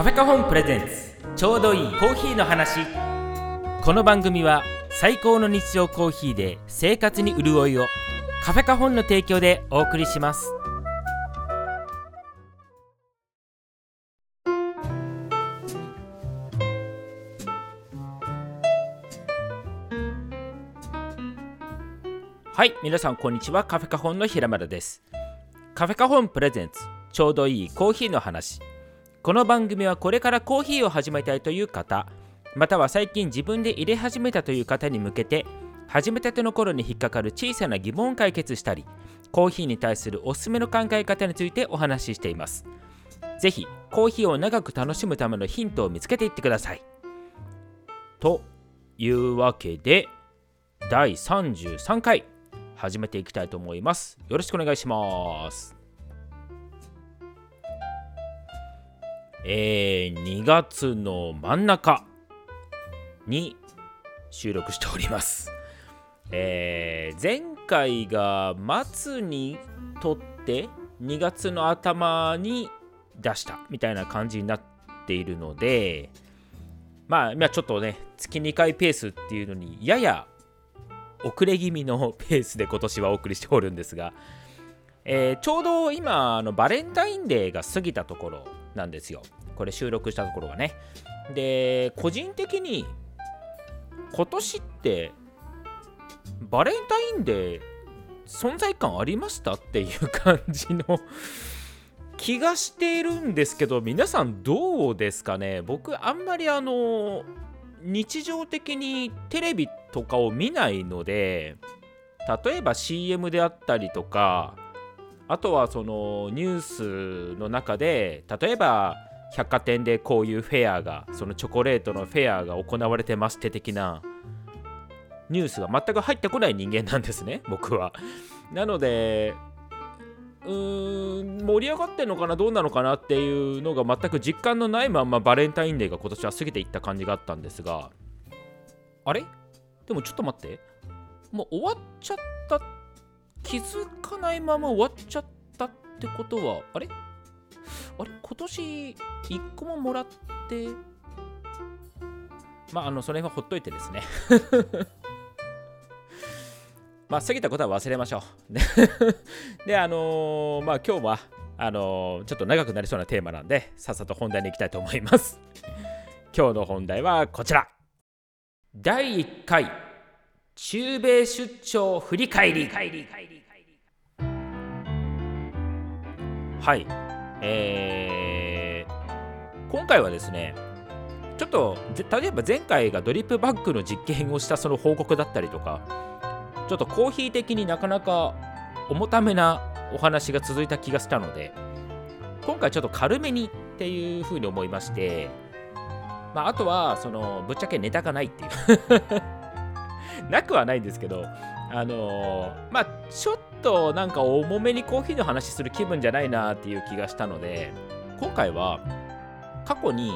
カフェカホンプレゼンツ。ちょうどいいコーヒーの話。この番組は最高の日常コーヒーで生活に潤いを。カフェカホンの提供でお送りします。はい皆さんこんにちは。カフェカホンの平村です。カフェカホンプレゼンツ。ちょうどいいコーヒーの話。この番組はこれからコーヒーを始めたいという方または最近自分で入れ始めたという方に向けて始めたての頃に引っかかる小さな疑問を解決したりコーヒーに対するおすすめの考え方についてお話ししています。ぜひコーヒーを長く楽しむためのヒントを見つけていってください。というわけで第33回始めていきたいと思います。よろしくお願いします。えー、2月の真ん中に収録しております。えー、前回が末に撮って2月の頭に出したみたいな感じになっているのでまあ今ちょっとね月2回ペースっていうのにやや遅れ気味のペースで今年はお送りしておるんですが、えーちょうど今あのバレンタインデーが過ぎたところなんですよ。これ収録したところがね。で個人的に今年ってバレンタインデー存在感ありましたっていう感じの 気がしているんですけど皆さんどうですかね？僕あんまりあの日常的にテレビとかを見ないので例えば CM であったりとかあとはそのニュースの中で例えば百貨店でこういうフェアがそのチョコレートのフェアが行われてますって的なニュースが全く入ってこない人間なんですね 僕は。なのでうーん盛り上がってんのかなどうなのかなっていうのが全く実感のないまんまバレンタインデーが今年は過ぎていった感じがあったんですが。あれ？でもちょっと待って。もう終わっちゃったって気づかないまま終わっちゃったってことはあれ？あれ？今年1個ももらってまああのそれはほっといてですね。まあ過ぎたことは忘れましょう。であのーまあ今日はあのーちょっと長くなりそうなテーマなんでさっさと本題に行きたいと思います。今日の本題はこちら。第1回。中米出張振り返り。はい。えー今回はですねちょっと例えば前回がドリップバッグの実験をしたその報告だったりとかちょっとコーヒー的になかなか重ためなお話が続いた気がしたので今回ちょっと軽めにっていうふうに思いましてまああとはそのぶっちゃけネタがないっていう。なくはないんですけどあのーまあちょっとなんか重めにコーヒーの話する気分じゃないなっていう気がしたので今回は過去に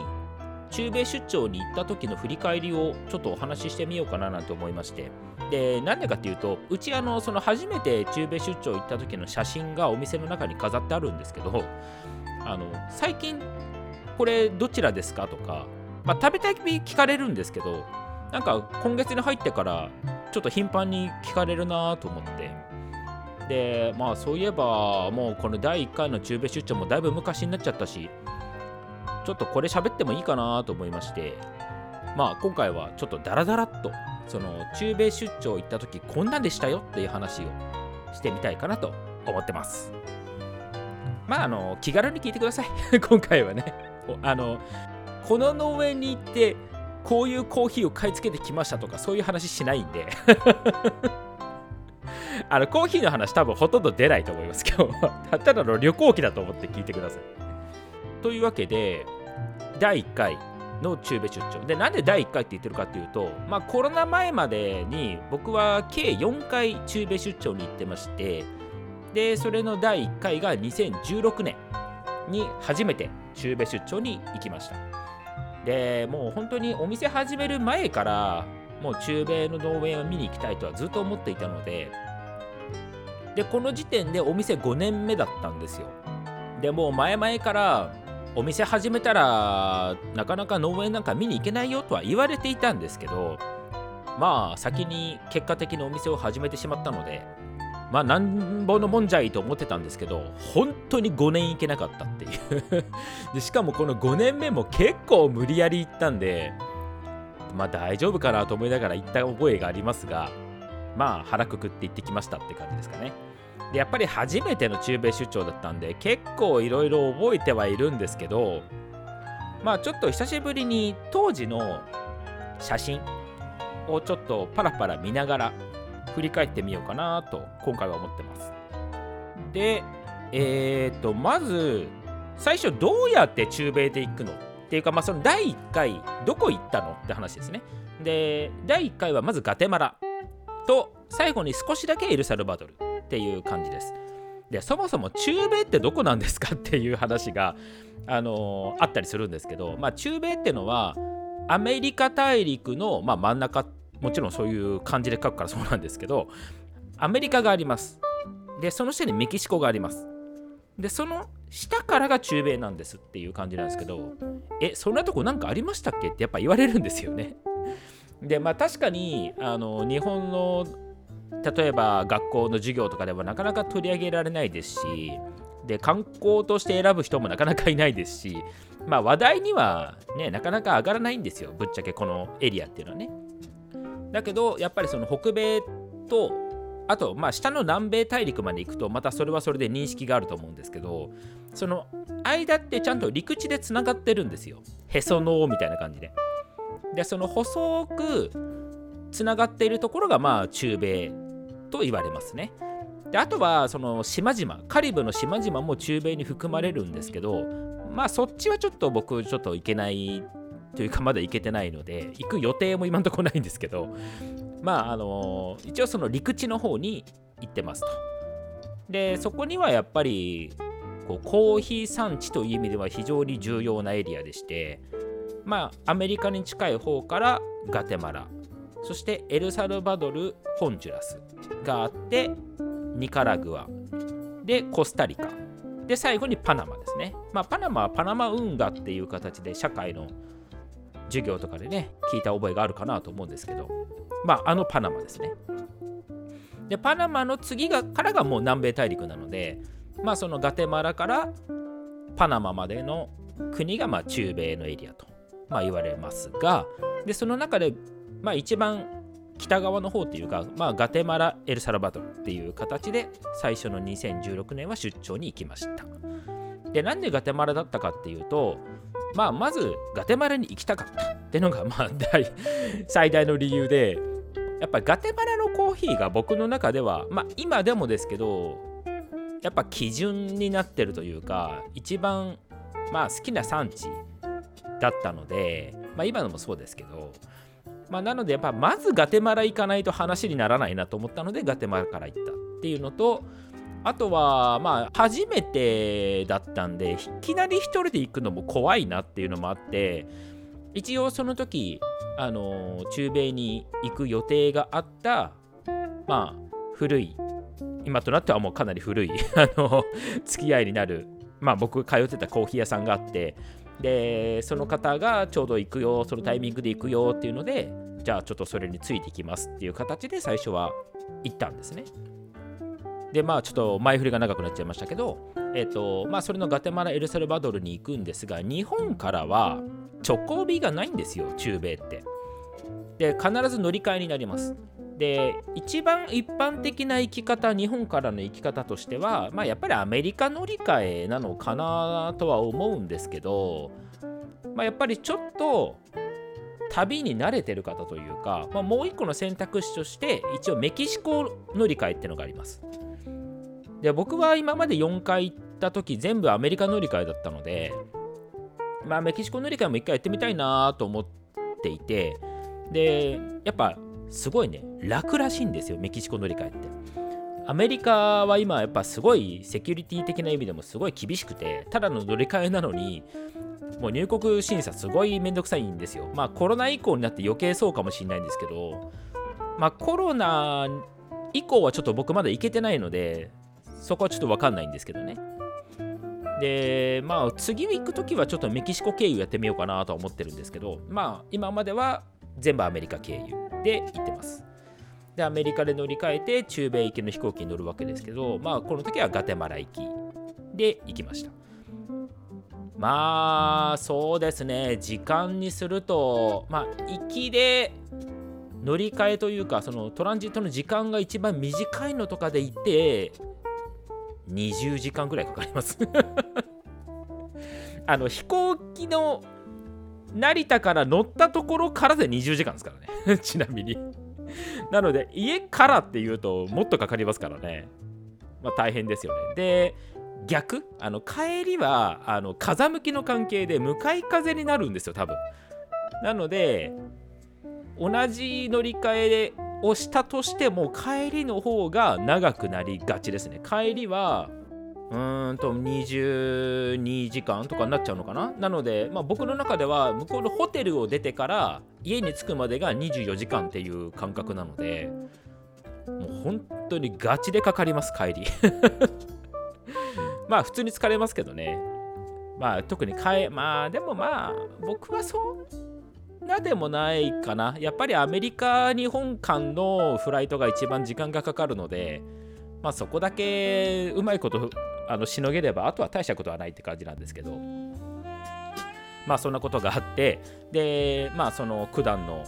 中米出張に行った時の振り返りをちょっとお話ししてみようかななんて思いまして。でなんでかっていうとうちあのその初めて中米出張行った時の写真がお店の中に飾ってあるんですけどあの最近これどちらですかとか、まあ、食べたい聞かれるんですけどなんか今月に入ってからちょっと頻繁に聞かれるなと思って。でまあそういえばもうこの第1回の中米出張もだいぶ昔になっちゃったしちょっとこれ喋ってもいいかなと思いまして。まあ今回はちょっとダラダラっとその中米出張行った時こんなんでしたよっていう話をしてみたいかなと思ってます。まああの気軽に聞いてください。今回はね。あのこの農園に行ってこういうコーヒーを買い付けてきましたとかそういう話しないんで。あのコーヒーの話多分ほとんど出ないと思います今日は。ただの旅行記だと思って聞いてください。というわけで第1回の中米出張。でなんで第1回って言ってるかっていうと、まあ、コロナ前までに僕は計4回中米出張に行ってましてでそれの第1回が2016年に初めて中米出張に行きました。でもう本当にお店始める前からもう中米の農園を見に行きたいとはずっと思っていたのででこの時点でお店5年目だったんですよ。でもう前々からお店始めたらなかなか農園なんか見に行けないよとは言われていたんですけどまあ先に結果的にお店を始めてしまったのでまあなんぼのもんじゃいと思ってたんですけど本当に5年行けなかったっていう。でしかもこの5年目も結構無理やり行ったんでまあ大丈夫かなと思いながら行った覚えがありますがまあ腹くくって行ってきましたって感じですかね。でやっぱり初めての中米出張だったんで結構いろいろ覚えてはいるんですけどまあちょっと久しぶりに当時の写真をちょっとパラパラ見ながら振り返ってみようかなと今回は思ってます。でえっ、ー、とまず最初どうやって中米で行くの？っていうかまあその第1回どこ行ったの？って話ですね。で第1回はまずガテマラ。と最後に少しだけエルサルバドルっていう感じです。でそもそも中米ってどこなんですか？っていう話が、あのー、あったりするんですけど、まあ、中米ってのはアメリカ大陸の、まあ、真ん中もちろんそういう感じで書くからそうなんですけどアメリカがあります。でその下にメキシコがあります。でその下からが中米なんですっていう感じなんですけどえそんなとこなんかありましたっけ？ってやっぱ言われるんですよね。でまあ確かにあの日本の例えば学校の授業とかではなかなか取り上げられないですしで観光として選ぶ人もなかなかいないですしまあ話題にはねなかなか上がらないんですよ。ぶっちゃけこのエリアっていうのはね。だけどやっぱりその北米とあとまあ下の南米大陸まで行くとまたそれはそれで認識があると思うんですけどその間ってちゃんと陸地でつながってるんですよへその緒みたいな感じででその細くつながっているところがまあ中米と言われますね。であとはその島々カリブの島々も中米に含まれるんですけどまあそっちはちょっと僕ちょっと行けないというかまだ行けてないので行く予定も今んとこないんですけどまああの一応その陸地の方に行ってますと。でそこにはやっぱりこうコーヒー産地という意味では非常に重要なエリアでしてまあアメリカに近い方からガテマラそしてエルサルバドルホンジュラスがあってニカラグアでコスタリカで最後にパナマですねまあパナマはパナマ運河っていう形で社会の授業とかでね聞いた覚えがあるかなと思うんですけどまああのパナマですねでパナマの次がからがもう南米大陸なのでまあそのガテマラからパナマまでの国がまあ中米のエリアと、まあ、言われますがでその中でまあ一番北側の方っていうか、まあ、ガテマラ・エルサルバドルっていう形で最初の2016年は出張に行きました。で、なんでガテマラだったかっていうと、まあ、まずガテマラに行きたかったってのが、まあ、大 最大の理由で、やっぱガテマラのコーヒーが僕の中では、まあ、今でもですけど、やっぱ基準になってるというか、一番、まあ、好きな産地だったので、まあ、今のもそうですけど、まあ、なのでやっぱまずガテマラ行かないと話にならないなと思ったのでガテマラから行ったっていうのとあとはまあ初めてだったんでいきなり一人で行くのも怖いなっていうのもあって一応その時あの中米に行く予定があったまあ古い今となってはもうかなり古い あの付き合いになるまあ僕通ってたコーヒー屋さんがあってでその方がちょうど行くよそのタイミングで行くよっていうのでじゃあちょっとそれについていきますっていう形で最初は行ったんですね。でまあちょっと前振りが長くなっちゃいましたけどえっ、ー、とまあそれのガテマラエルサルバドルに行くんですが日本からは直行便がないんですよ中米って。で必ず乗り換えになります。で一番一般的な生き方日本からの生き方としては、まあ、やっぱりアメリカ乗り換えなのかなとは思うんですけど、まあ、やっぱりちょっと旅に慣れてる方というか、まあ、もう一個の選択肢として一応メキシコ乗り換えっていうのがあります。で僕は今まで4回行った時全部アメリカ乗り換えだったのでまあメキシコ乗り換えも一回やってみたいなと思っていてでやっぱすごいね楽らしいんですよメキシコ乗り換えって。アメリカは今やっぱすごいセキュリティ的な意味でもすごい厳しくてただの乗り換えなのにもう入国審査すごいめんどくさいんですよ。まあコロナ以降になって余計そうかもしれないんですけどまあコロナ以降はちょっと僕まだ行けてないのでそこはちょっと分かんないんですけどね。でまあ次行く時はちょっとメキシコ経由やってみようかなとは思ってるんですけどまあ今までは全部アメリカ経由で行ってます。でアメリカで乗り換えて中米行きの飛行機に乗るわけですけどまあこの時はガテマラ行きで行きました。まあそうですね。時間にするとまあ行きで乗り換えというかそのトランジットの時間が一番短いのとかで行って20時間ぐらいかかります。あの飛行機の成田から乗ったところからで20時間ですからね。ちなみに。なので家からっていうともっとかかりますからね。まあ大変ですよね。で逆？あの帰りはあの風向きの関係で向かい風になるんですよ多分。なので同じ乗り換えでをしたとしても帰りの方が長くなりがちですね。帰りはうーんと22時間とかになっちゃうのかな。なので、まあ、僕の中では向こうのホテルを出てから家に着くまでが24時間っていう感覚なのでもう本当にガチでかかります帰り。まあ普通に疲れますけどね。まあ特に帰まあでもまあ僕はそんなでもないかな。やっぱりアメリカ日本間のフライトが一番時間がかかるのでまあそこだけうまいことあのしのげればあとは大したことはないって感じなんですけど。まあそんなことがあってでまあその九段の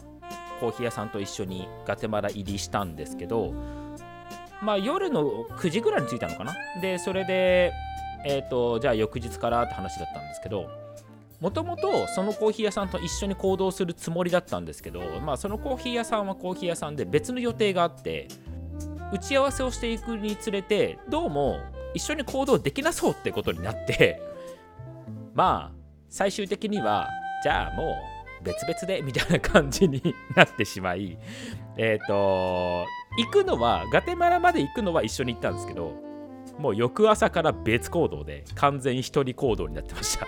コーヒー屋さんと一緒にガテマラ入りしたんですけどまあ夜の9時ぐらいに着いたのかな。でそれでえっ、とじゃあ翌日からって話だったんですけどもともとそのコーヒー屋さんと一緒に行動するつもりだったんですけど、まあ、そのコーヒー屋さんはコーヒー屋さんで別の予定があって打ち合わせをしていくにつれてどうも一緒に行動できなそうってことになって まあ最終的にはじゃあもう別々でみたいな感じになってしまいえっ、と行くのはガテマラまで行くのは一緒に行ったんですけどもう翌朝から別行動で完全一人行動になってました。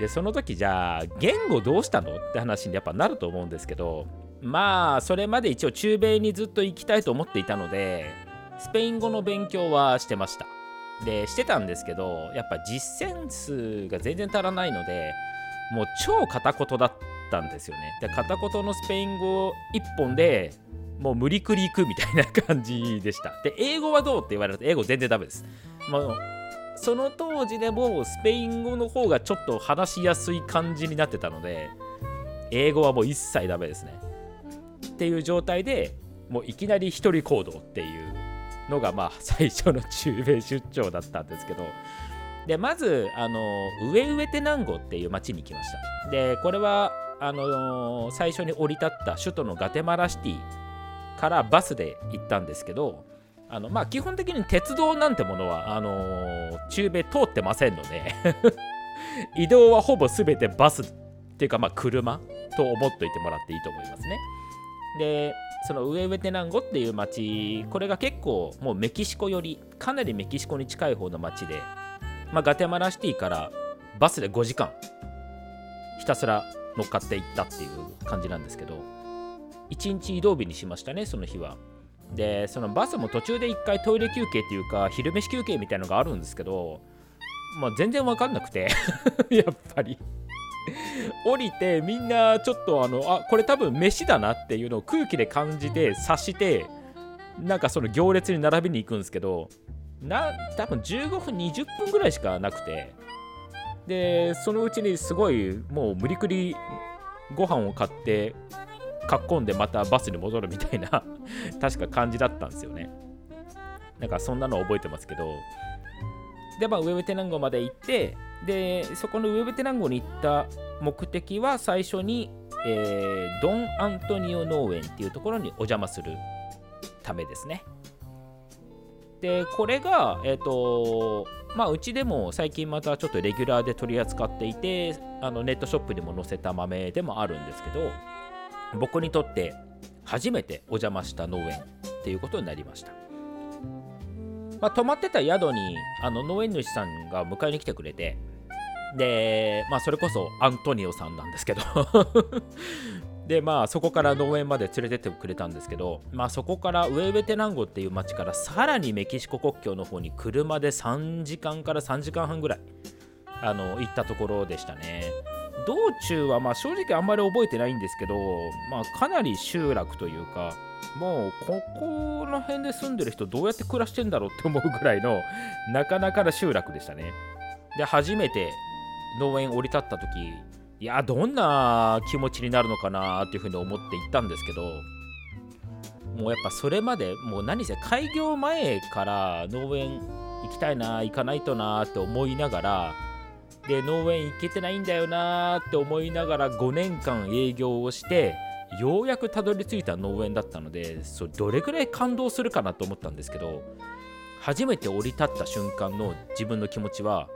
でその時じゃあ言語どうしたの？って話にやっぱなると思うんですけどまあそれまで一応中米にずっと行きたいと思っていたのでスペイン語の勉強はしてました。でしてたんですけどやっぱ実践数が全然足らないのでもう超片言だったんですよね。で片言のスペイン語一本でもう無理くり行くみたいな感じでした。で英語はどうって言われると英語全然ダメです。もうその当時でもスペイン語の方がちょっと話しやすい感じになってたので英語はもう一切ダメですね。っていう状態でもういきなり一人行動っていうのがまあ最初の中米出張だったんですけどでまずあのウエウエテナンゴっていう町に来ました。でこれはあの最初に降り立った首都のガテマラシティからバスで行ったんですけどあのまあ基本的に鉄道なんてものはあの中米通ってませんので 移動はほぼ全てバスっていうかまあ車と思っといてもらっていいと思いますね。でそのウエウエテナンゴっていう町これが結構もうメキシコよりかなりメキシコに近い方の町で、まあ、ガテマラシティからバスで5時間ひたすら乗っかっていったっていう感じなんですけど1日移動日にしましたねその日はでそのバスも途中で1回トイレ休憩っていうか昼飯休憩みたいのがあるんですけどまあ全然わかんなくて やっぱり。降りてみんなちょっとあのあこれ多分飯だなっていうのを空気で感じて察してなんかその行列に並びに行くんですけどな多分15分20分ぐらいしかなくて。でそのうちにすごいもう無理くりご飯を買ってかっこんでまたバスに戻るみたいな 確か感じだったんですよね。なんかそんなの覚えてますけど。でまあウェブテナンゴまで行ってでそこのウェブテナンゴに行った目的は最初に、えー、ドン・アントニオ農園っていうところにお邪魔するためですね。でこれがえっ、ー、とまあうちでも最近またちょっとレギュラーで取り扱っていてあのネットショップにも載せた豆でもあるんですけど僕にとって初めてお邪魔した農園っていうことになりました。まあ、泊まってた宿にあの農園主さんが迎えに来てくれてで、まあ、それこそアントニオさんなんですけど。でまあそこから農園まで連れてってくれたんですけどまあそこからウェウェテナンゴっていう町からさらにメキシコ国境の方に車で3時間から3時間半ぐらいあの行ったところでしたね。道中はまあ正直あんまり覚えてないんですけど、まあ、かなり集落というかもうここの辺で住んでる人どうやって暮らしてんだろうって思うぐらいのなかなかな集落でしたね。で初めて農園降り立った時いやどんな気持ちになるのかなっていうふうに思って行ったんですけどもうやっぱそれまでもう何せ開業前から農園行きたいな行かないとなって思いながらで農園行けてないんだよなって思いながら5年間営業をしてようやくたどり着いた農園だったのでそどれくらい感動するかなと思ったんですけど初めて降り立った瞬間の自分の気持ちは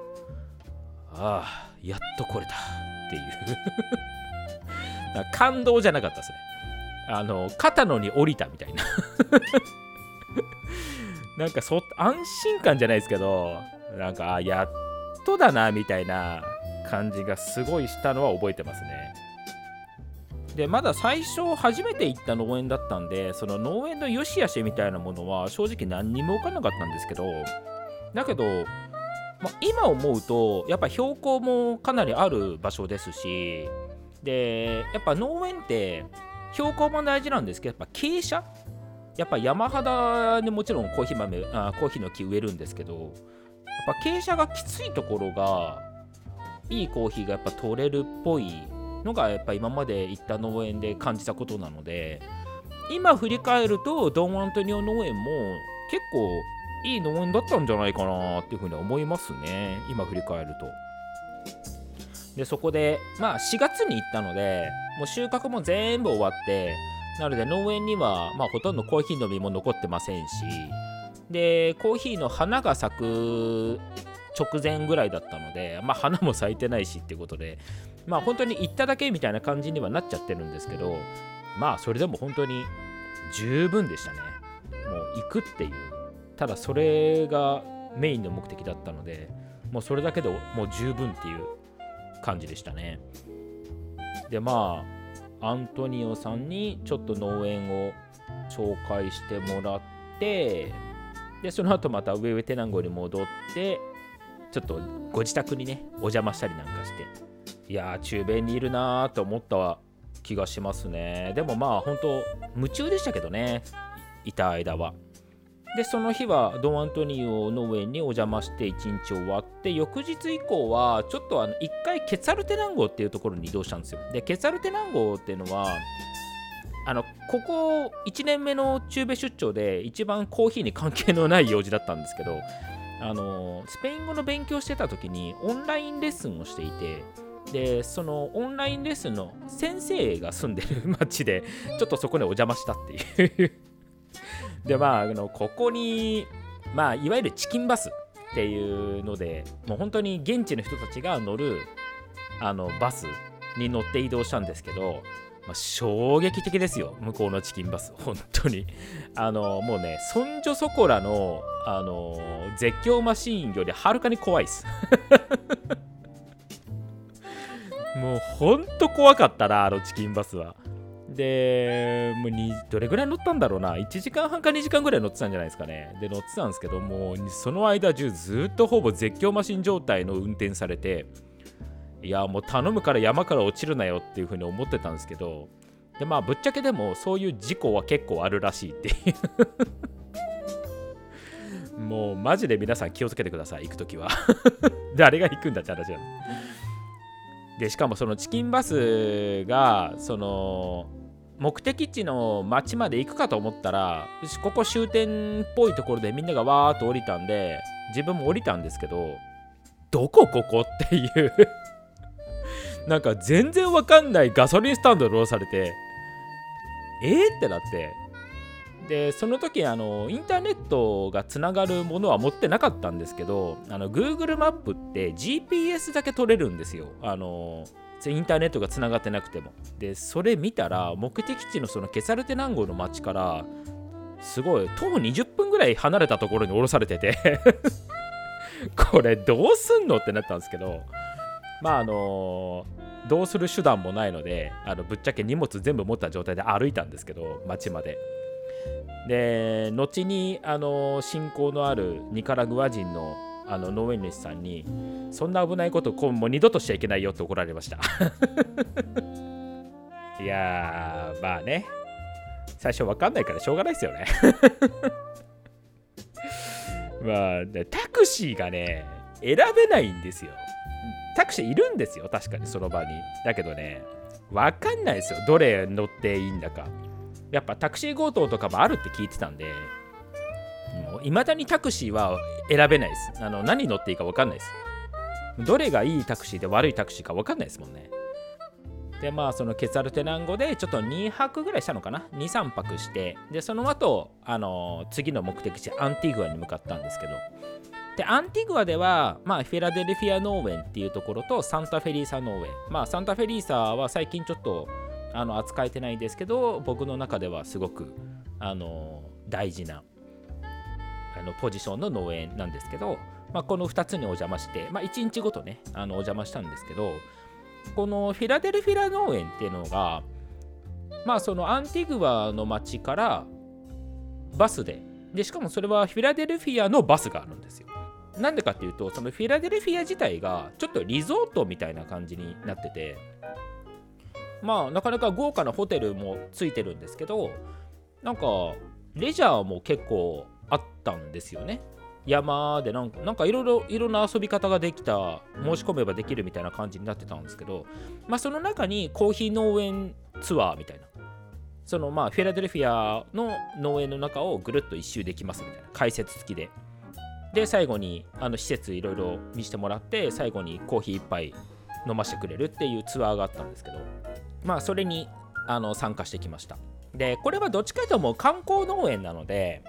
ああやっと来れたっていう。感動じゃなかったですね。あの肩のに降りたみたいな。なんかそ安心感じゃないですけどなんかやっとだなみたいな感じがすごいしたのは覚えてますね。でまだ最初初めて行った農園だったんでその農園の良し悪しみたいなものは正直何にも分からなかったんですけどだけど、ま今思うとやっぱ標高もかなりある場所ですしでやっぱ農園って標高も大事なんですけどやっぱ傾斜やっぱ山肌にもちろんコーヒー豆あコーヒーの木植えるんですけどぱ傾斜がきついところがいいコーヒーがやっぱ取れるっぽいのがやっぱ今まで行った農園で感じたことなので今振り返るとドン・アントニオ農園も結構いい農園だったんじゃないかなっていうふうに思いますね。今振り返ると。でそこでまあ4月に行ったのでもう収穫も全部終わってなので農園にはまあほとんどコーヒーの実も残ってませんしでコーヒーの花が咲く直前ぐらいだったのでまあ花も咲いてないしっていうことでまあ本当に行っただけみたいな感じにはなっちゃってるんですけどまあそれでも本当に十分でしたね。もう行くっていうただそれがメインの目的だったのでもうそれだけでもう十分っていう感じでしたね。でまあアントニオさんにちょっと農園を紹介してもらってでその後またウェウェテナンゴに戻ってちょっとご自宅にねお邪魔したりなんかしていやー中米にいるなーと思った気がしますね。でもまあ本当夢中でしたけどねいた間は。でその日はドン・アントニオ農園にお邪魔して1日終わって翌日以降はちょっとあの1回ケツァルテナン号っていうところに移動したんですよ。でケツァルテナン号っていうのはあのここ1年目の中米出張で一番コーヒーに関係のない用事だったんですけどあのスペイン語の勉強してた時にオンラインレッスンをしていてでそのオンラインレッスンの先生が住んでる 町でちょっとそこにお邪魔したっていう。でまああのここにまあいわゆるチキンバスっていうのでもう本当に現地の人たちが乗るあのバスに乗って移動したんですけど、まあ、衝撃的ですよ。向こうのチキンバス。本当に。あのもうねそんじょそこらのあの絶叫マシーンよりはるかに怖いです。もうほんと怖かったなあのチキンバスは。でもうにどれぐらい乗ったんだろうな。1時間半か2時間ぐらい乗ってたんじゃないですかね。で乗ってたんですけどもうその間中ずっとほぼ絶叫マシン状態の運転されて。いやもう頼むから山から落ちるなよっていう風に思ってたんですけどでまあぶっちゃけでもそういう事故は結構あるらしいっていう。もうマジで皆さん気をつけてください行く時は。誰が行くんだって話なでしかもそのチキンバスがその目的地の町まで行くかと思ったらここ終点っぽいところでみんながわーっと降りたんで自分も降りたんですけどどこここっていう。なんか全然わかんないガソリンスタンドで降ろされてえー、ってなって。でその時あのインターネットがつながるものは持ってなかったんですけどあの Google マップって GPS だけ取れるんですよ。あのインターネットがつながってなくても。でそれ見たら目的地のそのケサルテナン号の町からすごい徒歩20分ぐらい離れたところに降ろされてて。これどうすんのってなったんですけど。まああのどうする手段もないのであのぶっちゃけ荷物全部持った状態で歩いたんですけど街まで。で後にあの信仰のあるニカラグア人のあの農園主さんにそんな危ないことこうもう二度としちゃいけないよって怒られました。いやまあね。最初わかんないからしょうがないですよね。まあタクシーがね選べないんですよ。タクシーいるんですよ確かにその場に。だけどねわかんないですよどれ乗っていいんだか。やっぱタクシー強盗とかもあるって聞いてたんでいまだにタクシーは選べないです。あの何乗っていいか分かんないです。どれがいいタクシーで悪いタクシーか分かんないですもんね。でまあそのケツァルテナン語でちょっと2泊ぐらいしたのかな。23泊して。でその後あの次の目的地アンティグアに向かったんですけど。でアンティグアでは、まあ、フィラデルフィア農園っていうところとサンタフェリーサ農園。まあサンタフェリーサは最近ちょっとあの扱えてないんですけど僕の中ではすごくあの大事なあのポジションの農園なんですけど、まあ、この2つにお邪魔して、まあ、1日ごとねあのお邪魔したんですけどこのフィラデルフィラ農園っていうのがまあそのアンティグアの町からバスででしかもそれはフィラデルフィアのバスがあるんですよ。なんでかっていうとそのフィラデルフィア自体がちょっとリゾートみたいな感じになっててまあなかなか豪華なホテルもついてるんですけどなんかレジャーも結構あったんですよね。山でなんかなんかいろいろいろな遊び方ができた申し込めばできるみたいな感じになってたんですけどまあその中にコーヒー農園ツアーみたいな。そのまあフィラデルフィアの農園の中をぐるっと一周できますみたいな。解説付きで。で最後にあの施設いろいろ見せてもらって最後にコーヒー1杯飲ませてくれるっていうツアーがあったんですけどまあそれにあの参加してきました。でこれはどっちかというとも観光農園なので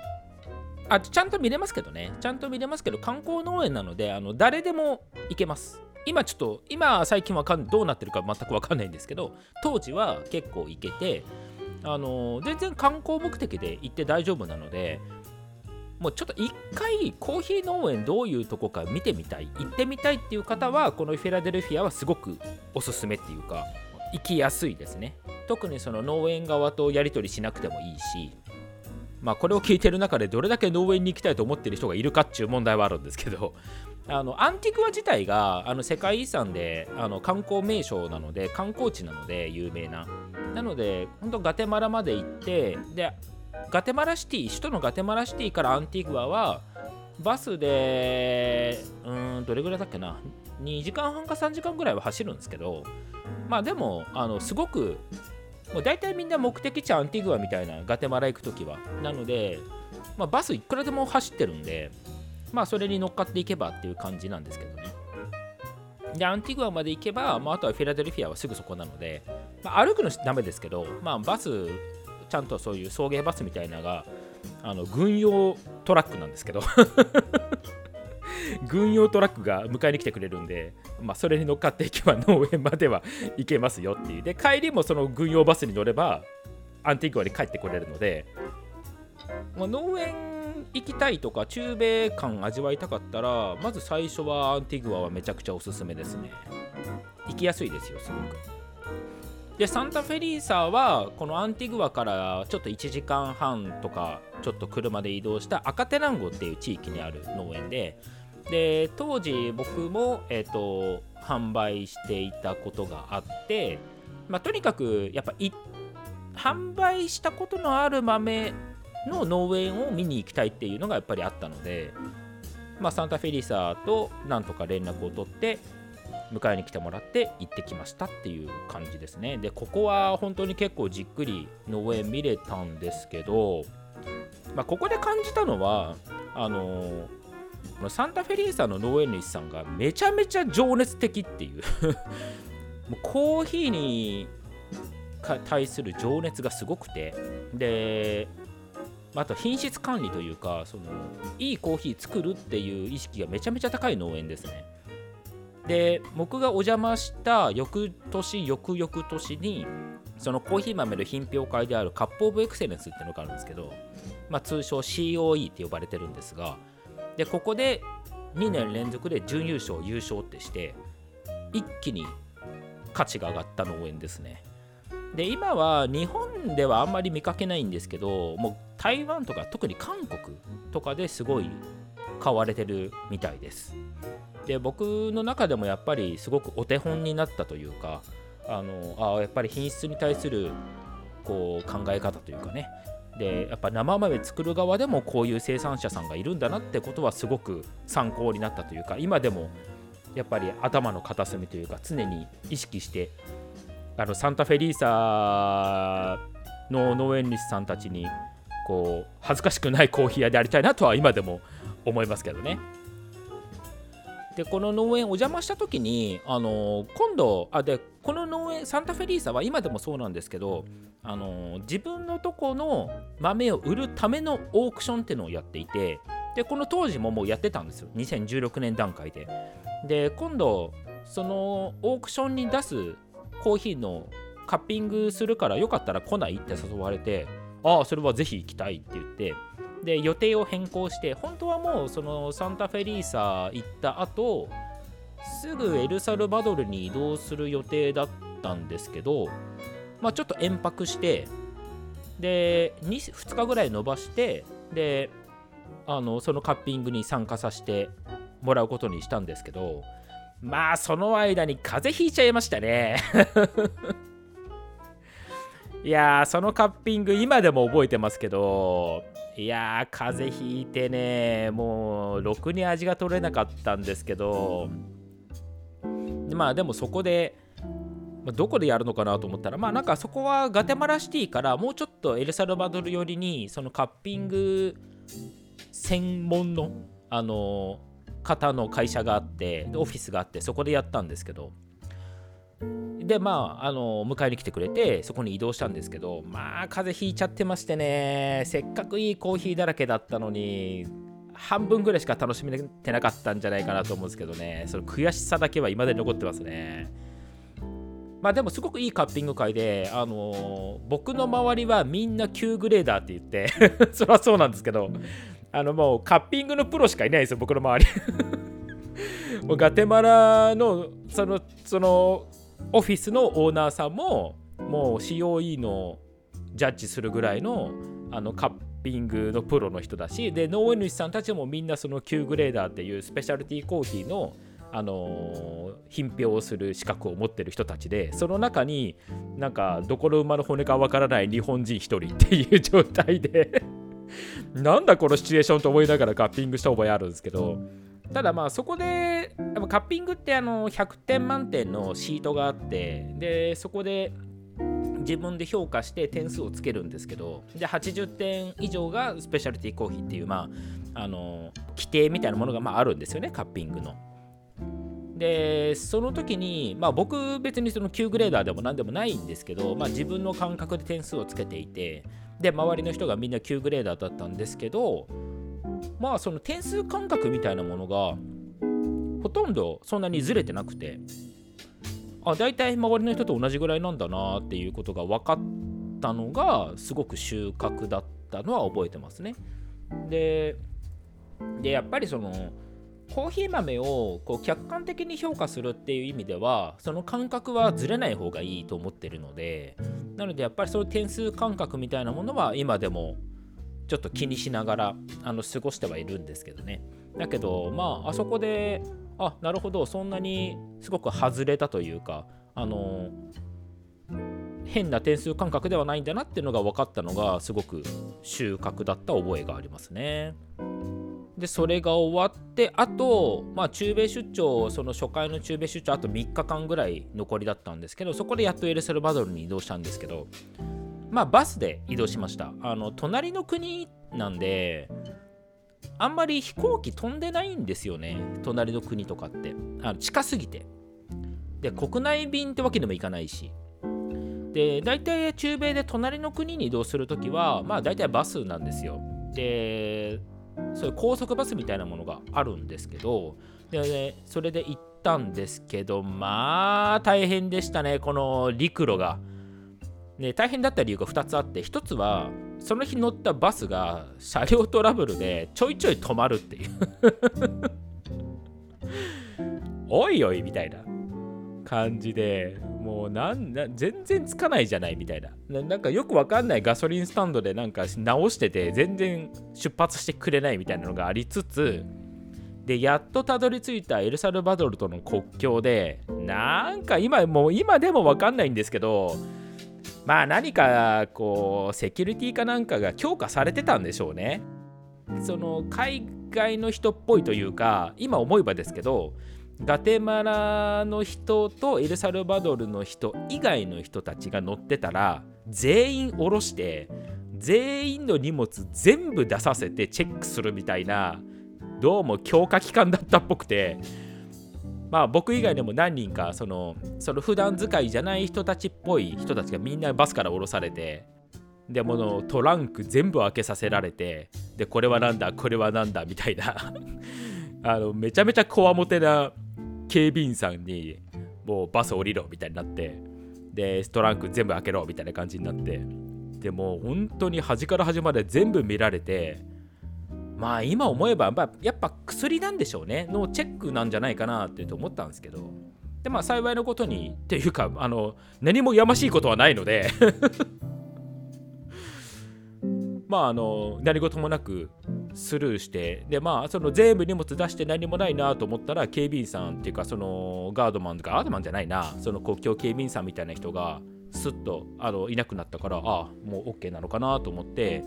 あちゃんと見れますけどね。ちゃんと見れますけど観光農園なのであの誰でも行けます。今ちょっと今最近わかんどうなってるか全く分かんないんですけど当時は結構行けてあの全然観光目的で行って大丈夫なのでもうちょっと一回コーヒー農園どういうとこか見てみたい。行ってみたいっていう方はこのフィラデルフィアはすごくおすすめっていうか行きやすいですね。特にその農園側とやり取りしなくてもいいしまあこれを聞いてる中でどれだけ農園に行きたいと思ってる人がいるかっていう問題はあるんですけど あのアンティグア自体があの世界遺産であの観光名所なので観光地なので有名な。なので本当ガテマラまで行ってでガテマラシティ首都のガテマラシティからアンティグアはバスでうんどれぐらいだっけな？2時間半か3時間ぐらいは走るんですけどまあでもあのすごくもう大体みんな目的地アンティグアみたいなガテマラ行く時は。なので、まあ、バスいくらでも走ってるんでまあそれに乗っかっていけばっていう感じなんですけどね。でアンティグアまで行けば、まあ、あとはフィラデルフィアはすぐそこなので、まあ、歩くのダメですけど、まあ、バスゃんとそういう送迎バスみたいなのがあの軍用トラックなんですけど 軍用トラックが迎えに来てくれるんで、まあ、それに乗っかっていけば農園までは行けますよっていう。で帰りもその軍用バスに乗ればアンティグアに帰ってこれるので、まあ、農園行きたいとか中米感味わいたかったらまず最初はアンティグアはめちゃくちゃおすすめですね。行きやすいですよすごく。でサンタフェリーサはこのアンティグアからちょっと1時間半とかちょっと車で移動したアカテランゴっていう地域にある農園でで当時僕も、えーと、販売していたことがあって、まあ、とにかくやっぱ販売したことのある豆の農園を見に行きたいっていうのがやっぱりあったので、まあ、サンタフェリーサーとなんとか連絡を取って迎えに来てもらって行ってきましたっていう感じですね。でここは本当に結構じっくり農園見れたんですけど、まあ、ここで感じたのはあのーサンタフェリーサの農園主さんがめちゃめちゃ情熱的っていう。もうコーヒーに対する情熱がすごくて。であと品質管理というかそのいいコーヒー作るっていう意識がめちゃめちゃ高い農園ですね。で僕がお邪魔した翌年翌々年にそのコーヒー豆の品評会であるカップオブエクセレンスっていうのがあるんですけど、まあ、通称 COE って呼ばれてるんですがでここで2年連続で準優勝優勝ってして一気に価値が上がった農園ですね。で今は日本ではあんまり見かけないんですけどもう台湾とか特に韓国とかですごい買われてるみたいです。で僕の中でもやっぱりすごくお手本になったというかあのあやっぱり品質に対するこう考え方というかねでやっぱ生豆作る側でもこういう生産者さんがいるんだなってことはすごく参考になったというか今でもやっぱり頭の片隅というか常に意識してあのサンタフェリーサの農園主さんたちにこう恥ずかしくないコーヒー屋でありたいなとは今でも思いますけどね。でこの農園お邪魔した時にあの今度あでこの農園サンタフェリーサは今でもそうなんですけどあの自分のとこの豆を売るためのオークションっていうのをやっていてでこの当時ももうやってたんですよ。2016年段階で。で今度そのオークションに出すコーヒーのカッピングするからよかったら来ない？って誘われてああそれはぜひ行きたいって言ってで予定を変更して本当はもうそのサンタフェリーサ行った後すぐエルサルバドルに移動する予定だったんですけどまあちょっと延泊してで 2, 2日ぐらい延ばしてであのそのカッピングに参加させてもらうことにしたんですけどまあその間に風邪ひいちゃいましたね。いやーそのカッピング今でも覚えてますけどいやー風邪ひいてねもうろくに味が取れなかったんですけどまあでもそこでどこでやるのかなと思ったらまあなんかそこはガテマラシティからもうちょっとエルサルバドル寄りにそのカッピング専門のあの方の会社があってオフィスがあってそこでやったんですけどでまああの迎えに来てくれてそこに移動したんですけどまあ風邪ひいちゃってましてねせっかくいいコーヒーだらけだったのに半分ぐらいしか楽しめてなかったんじゃないかなと思うんですけどねその悔しさだけは未だに残ってますね。まあでもすごくいいカッピング会で、あの、僕の周りはみんな9グレーダーって言って それはそうなんですけどあのもうカッピングのプロしかいないですよ僕の周り。もうガテマラのそのそのオフィスのオーナーさんももう COE のジャッジするぐらいのあのカッピングのプロの人だしで農園主さんたちもみんなその Q グレーダーっていうスペシャルティーコーヒーのあの、品評をする資格を持ってる人たちでその中になんかどこの馬の骨かわからない日本人1人っていう状態で なんだこのシチュエーションと思いながらカッピングした覚えあるんですけどただまあそこでやっぱカッピングってあの100点満点のシートがあってでそこで自分で評価して点数をつけるんですけどで80点以上がスペシャルティーコーヒーっていうまああの規定みたいなものがまああるんですよねカッピングの。でその時に、まあ、僕別にその9グレーダーでも何でもないんですけど、まあ、自分の感覚で点数をつけていてで周りの人がみんな9グレーダーだったんですけどまあその点数感覚みたいなものがほとんどそんなにずれてなくてあ大体周りの人と同じぐらいなんだなっていうことが分かったのがすごく収穫だったのは覚えてますね。ででやっぱりそのコーヒー豆をこう客観的に評価するっていう意味ではその感覚はずれない方がいいと思ってるのでなのでやっぱりそういう点数感覚みたいなものは今でもちょっと気にしながらあの過ごしてはいるんですけどねだけどまああそこであなるほどそんなにすごく外れたというかあの変な点数感覚ではないんだなっていうのが分かったのがすごく収穫だった覚えがありますね。でそれが終わってあと、まあ、中米出張その初回の中米出張あと3日間ぐらい残りだったんですけどそこでやっとエルサルバドルに移動したんですけどまあバスで移動しました。あの隣の国なんであんまり飛行機飛んでないんですよね。隣の国とかって。あの近すぎて。で国内便ってわけでもいかないし。で大体中米で隣の国に移動するときはまあ大体バスなんですよ。でそういう高速バスみたいなものがあるんですけどで、ね、それで行ったんですけどまあ大変でしたねこの陸路が。ね、大変だった理由が2つあって1つはその日乗ったバスが車両トラブルでちょいちょい止まるっていう おいおいみたいな感じでもうなんな全然つかないじゃないみたいななんかよくわかんない。ガソリンスタンドでなんか直してて全然出発してくれないみたいなのがありつつでやっとたどり着いたエルサルバドルとの国境でなんか今もう今でもわかんないんですけどまあ何かこうセキュリティかなんかが強化されてたんでしょうね。その海外の人っぽいというか今思えばですけどガテマラの人とエルサルバドルの人以外の人たちが乗ってたら全員降ろして全員の荷物全部出させてチェックするみたいなどうも強化機関だったっぽくて。まあ僕以外でも何人かそのその普段使いじゃない人たちっぽい人たちがみんなバスから降ろされてでものトランク全部開けさせられてでこれはなんだこれはなんだみたいな。あのめちゃめちゃこわもてな警備員さんにもうバス降りろみたいになってでストランク全部開けろみたいな感じになってでも本当に端から端まで全部見られてまあ今思えばやっぱ薬なんでしょうね。のチェックなんじゃないかなって思ったんですけどでまあ幸いのことにっていうかあの何もやましいことはないので まああの何事もなくスルーしてでまあその全部荷物出して何もないなと思ったら警備員さんっていうかそのガードマンガードマンじゃないなその国境警備員さんみたいな人がスッとあのいなくなったからああもう OK なのかなと思って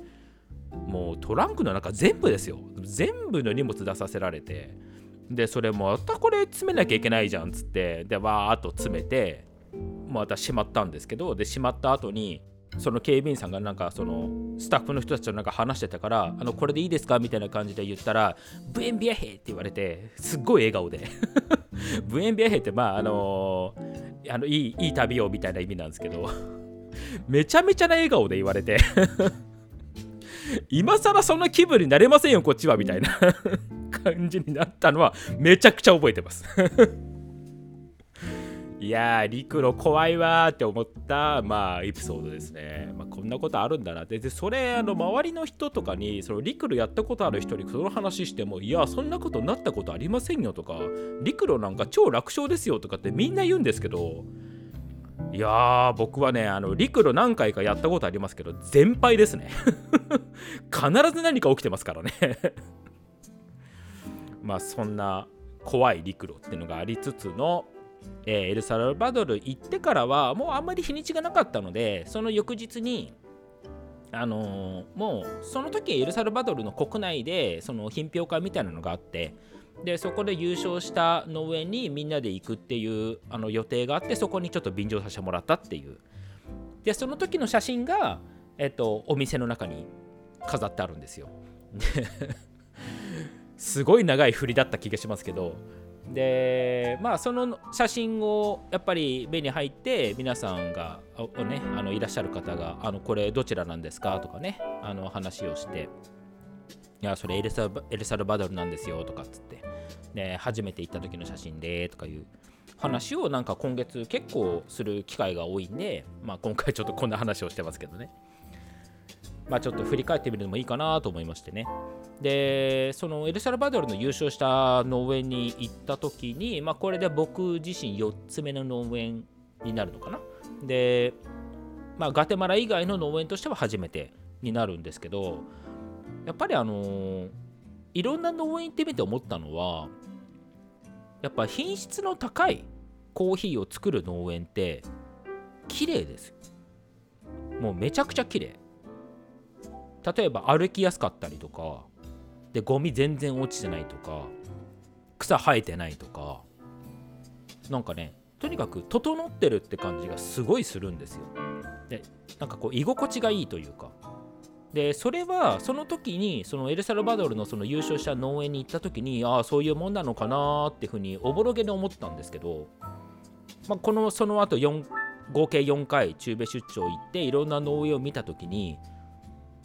もうトランクの中全部ですよ。全部の荷物出させられてでそれもまたこれ詰めなきゃいけないじゃんっつってでわーっと詰めてまたしまったんですけどでしまった後にその警備員さんがなんかそのスタッフの人たちとなんか話してたから「あのこれでいいですか?」みたいな感じで言ったら「ブエンビアヘ!」って言われてすっごい笑顔で ブエンビアヘってまああのー、あのいいいい旅をみたいな意味なんですけど めちゃめちゃな笑顔で言われて 今更そんな気分になれませんよこっちはみたいな感じになったのはめちゃくちゃ覚えてますいやー陸路怖いわーって思ったまあエピソードですね、まあ、こんなことあるんだなって。でそれあの周りの人とかにその陸路やったことある人にその話してもいやそんなことなったことありませんよとか陸路なんか超楽勝ですよとかってみんな言うんですけどいやー僕はねあの陸路何回かやったことありますけど全敗ですね。必ず何か起きてますからね。まあそんな怖い陸路っていうのがありつつのえー、エルサルバドル行ってからはもうあんまり日にちがなかったのでその翌日にあのー、もうその時エルサルバドルの国内でその品評会みたいなのがあってでそこで優勝した農園にみんなで行くっていうあの予定があってそこにちょっと便乗させてもらったっていう。でその時の写真が、えっと、お店の中に飾ってあるんですよ。すごい長い振りだった気がしますけどでまあその写真をやっぱり目に入って皆さんがおねあのいらっしゃる方があのこれどちらなんですか？とかねあの話をしていやそれエルサエルサルバドルなんですよとかっつってで初めて行った時の写真でとかいう話をなんか今月結構する機会が多いんで、まあ、今回ちょっとこんな話をしてますけどね。まあちょっと振り返ってみるのもいいかなと思いましてね。でそのエルサルバドルの優勝した農園に行った時に、まあ、これで僕自身4つ目の農園になるのかな。で、まあ、ガテマラ以外の農園としては初めてになるんですけどやっぱりあのー、いろんな農園行ってみて思ったのはやっぱ品質の高いコーヒーを作る農園って綺麗ですもうめちゃくちゃ綺麗。例えば歩きやすかったりとかでゴミ全然落ちてないとか草生えてないとかなんかねとにかく整ってるって感じがすごいするんですよ。でなんかこう居心地がいいというか。でそれはその時にそのエルサルバドルのその優勝した農園に行った時にああそういうもんなのかなっていうふうにおぼろげに思ったんですけど、まあ、このその後4合計4回中米出張行っていろんな農園を見た時に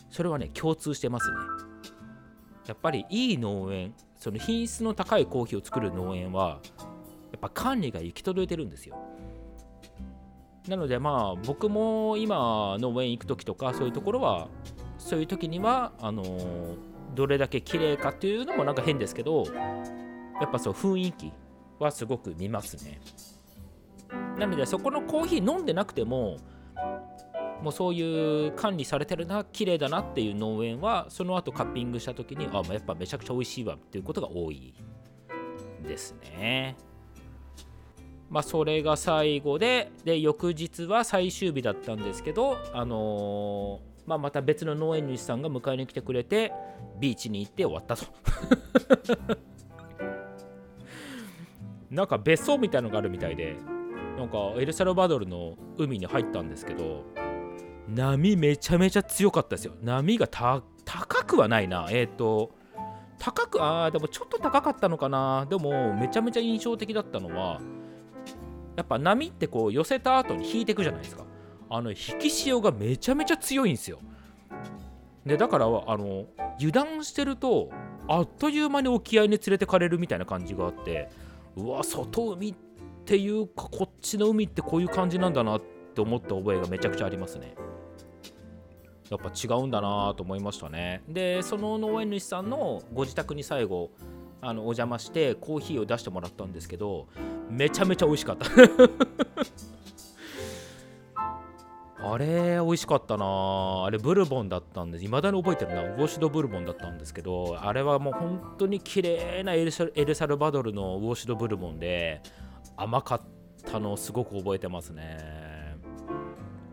それはね共通してますね。やっぱりいい農園その品質の高いコーヒーを作る農園はやっぱ管理が行き届いてるんですよ。なのでまあ僕も今農園行く時とかそういうところはそういう時にはあのー、どれだけ綺麗かっていうのもなんか変ですけどやっぱそう雰囲気はすごく見ますね。なのでそこのコーヒー飲んでなくてももうそういう管理されてるな綺麗だなっていう農園はその後カッピングした時にあやっぱめちゃくちゃ美味しいわっていうことが多いですね。まあそれが最後でで翌日は最終日だったんですけどあのーまあ、また別の農園主さんが迎えに来てくれてビーチに行って終わったと。なんか別荘みたいのがあるみたいでなんかエルサルバドルの海に入ったんですけど波めちゃめちゃ強かったですよ。波が高くはないな。えっ、ー、と高くあーでもちょっと高かったのかな。でもめちゃめちゃ印象的だったのはやっぱ波ってこう寄せた後に引いていくじゃないですか。あの引き潮がめちゃめちゃ強いんですよ。でだからあの油断してるとあっという間に沖合に連れてかれるみたいな感じがあってうわ外海っていうかこっちの海ってこういう感じなんだなって思った覚えがめちゃくちゃありますね。やっぱ違うんだなと思いましたね。でその農園主さんのご自宅に最後あのお邪魔してコーヒーを出してもらったんですけどめちゃめちゃ美味しかった。あれ美味しかったな。あれブルボンだったんです。未だに覚えてるな。ウォシドブルボンだったんですけどあれはもう本当に綺麗なエルサルバドルのウォシドブルボンで甘かったのをすごく覚えてますね。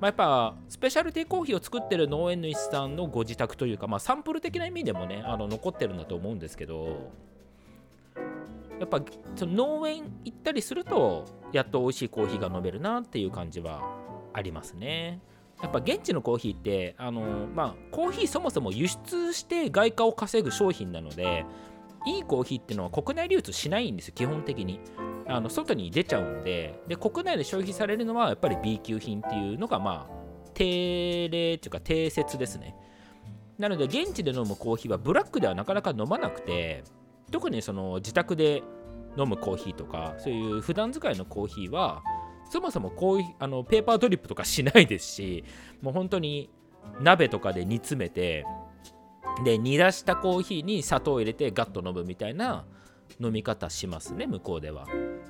まあ、やっぱスペシャルティーコーヒーを作ってる農園主さんのご自宅というか、まあ、サンプル的な意味でもねあの残ってるんだと思うんですけどやっぱその農園行ったりするとやっと美味しいコーヒーが飲めるなっていう感じはありますね。やっぱ現地のコーヒーってあの、まあ、コーヒーそもそも輸出して外貨を稼ぐ商品なのでいいコーヒーっていうのは国内流通しないんですよ基本的に。あの外に出ちゃうんで。で国内で消費されるのはやっぱり B 級品っていうのがまあ定例っていうか定説ですね。なので現地で飲むコーヒーはブラックではなかなか飲まなくて特にその自宅で飲むコーヒーとかそういう普段使いのコーヒーはそもそもこういうあのペーパードリップとかしないですしもう本当に鍋とかで煮詰めてで煮出したコーヒーに砂糖を入れてガッと飲むみたいな飲み方しますね向こうでは。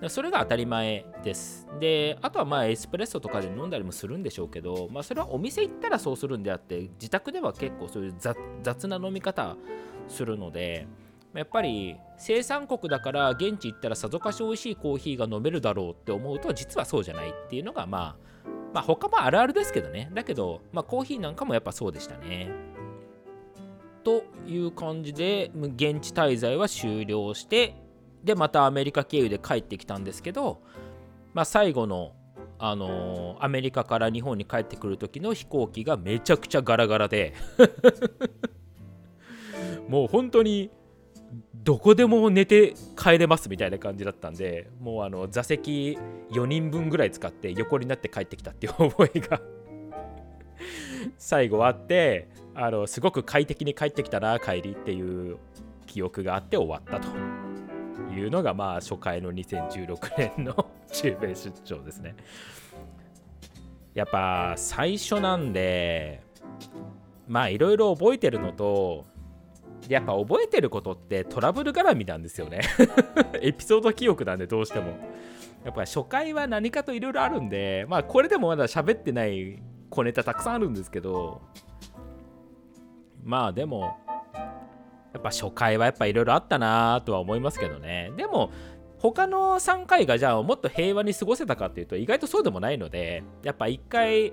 それが当たり前です。であとはまあエスプレッソとかで飲んだりもするんでしょうけど、まあ、それはお店行ったらそうするんであって自宅では結構そういう雑な飲み方するのでやっぱり生産国だから現地行ったらさぞかし美味しいコーヒーが飲めるだろうって思うと実はそうじゃないっていうのがまあまあ他もあるあるですけどね。だけど、まあ、コーヒーなんかもやっぱそうでしたね。という感じで現地滞在は終了してでまたアメリカ経由で帰ってきたんですけど、まあ、最後のあのー、アメリカから日本に帰ってくる時の飛行機がめちゃくちゃガラガラで もう本当にどこでも寝て帰れますみたいな感じだったんでもうあの座席4人分ぐらい使って横になって帰ってきたっていう覚えが 最後あってあのすごく快適に帰ってきたな帰りっていう記憶があって終わったというのがまあ初回の2016年の中米出張ですね。やっぱ最初なんでまあいろいろ覚えてるのとやっぱ覚えてることってトラブル絡みなんですよね。エピソード記憶なんでどうしても。やっぱ初回は何かといろいろあるんでまあこれでもまだ喋ってない小ネタたくさんあるんですけどまあでもやっぱ初回はやっぱいろいろあったなとは思いますけどね。でも他の3回がじゃあもっと平和に過ごせたかっていうと意外とそうでもないのでやっぱ1回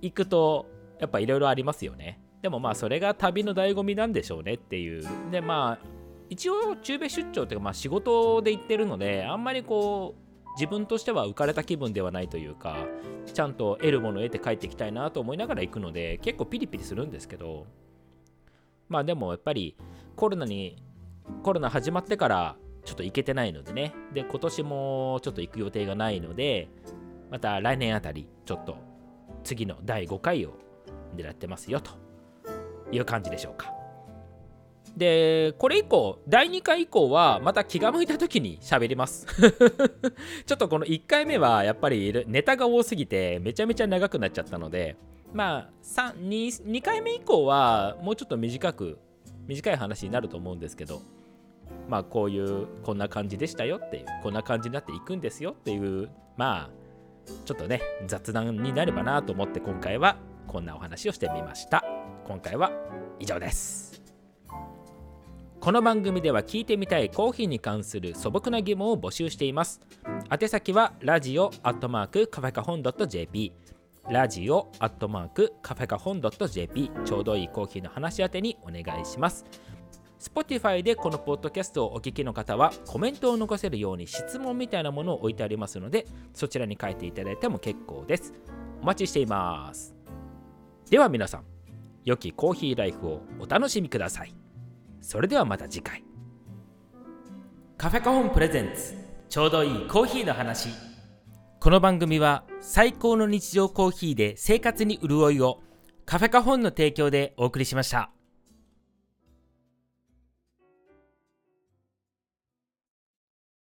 行くとやっぱいろいろありますよね。でもまあそれが旅の醍醐味なんでしょうねっていう。でまあ一応中米出張っていうかまあ仕事で行ってるのであんまりこう自分としては浮かれた気分ではないというかちゃんと得るものを得て帰ってきたいなと思いながら行くので結構ピリピリするんですけどまあでもやっぱりコロナにコロナ始まってからちょっと行けてないのでねで今年もちょっと行く予定がないのでまた来年あたりちょっと次の第5回を狙ってますよという感じでしょうか。で、これ以降、第2回以降はまた気が向いた時に喋ります。ちょっとこの1回目はやっぱりネタが多すぎてめちゃめちゃ長くなっちゃったので、まあ 2, 2回目以降はもうちょっと短く、短い話になると思うんですけど、まあこういう、こんな感じでしたよっていう、こんな感じになっていくんですよっていう、まあちょっとね雑談になればなと思って今回はこんなお話をしてみました今回は以上ですこの番組では聞いてみたいコーヒーに関する素朴な疑問を募集しています。宛先はラジオアットマークカフェカホン .jp ラジオアットマークカフェカホン .jp ちょうどいいコーヒーの話宛てにお願いします。Spotify でこのポッドキャストをお聞きの方はコメントを残せるように質問みたいなものを置いてありますのでそちらに書いていただいても結構です。お待ちしています。では皆さん良きコーヒーライフをお楽しみください。それではまた次回。カフェカホンプレゼンツ。ちょうどいいコーヒーの話。この番組は最高の日常コーヒーで生活に潤いをカフェカホンの提供でお送りしました。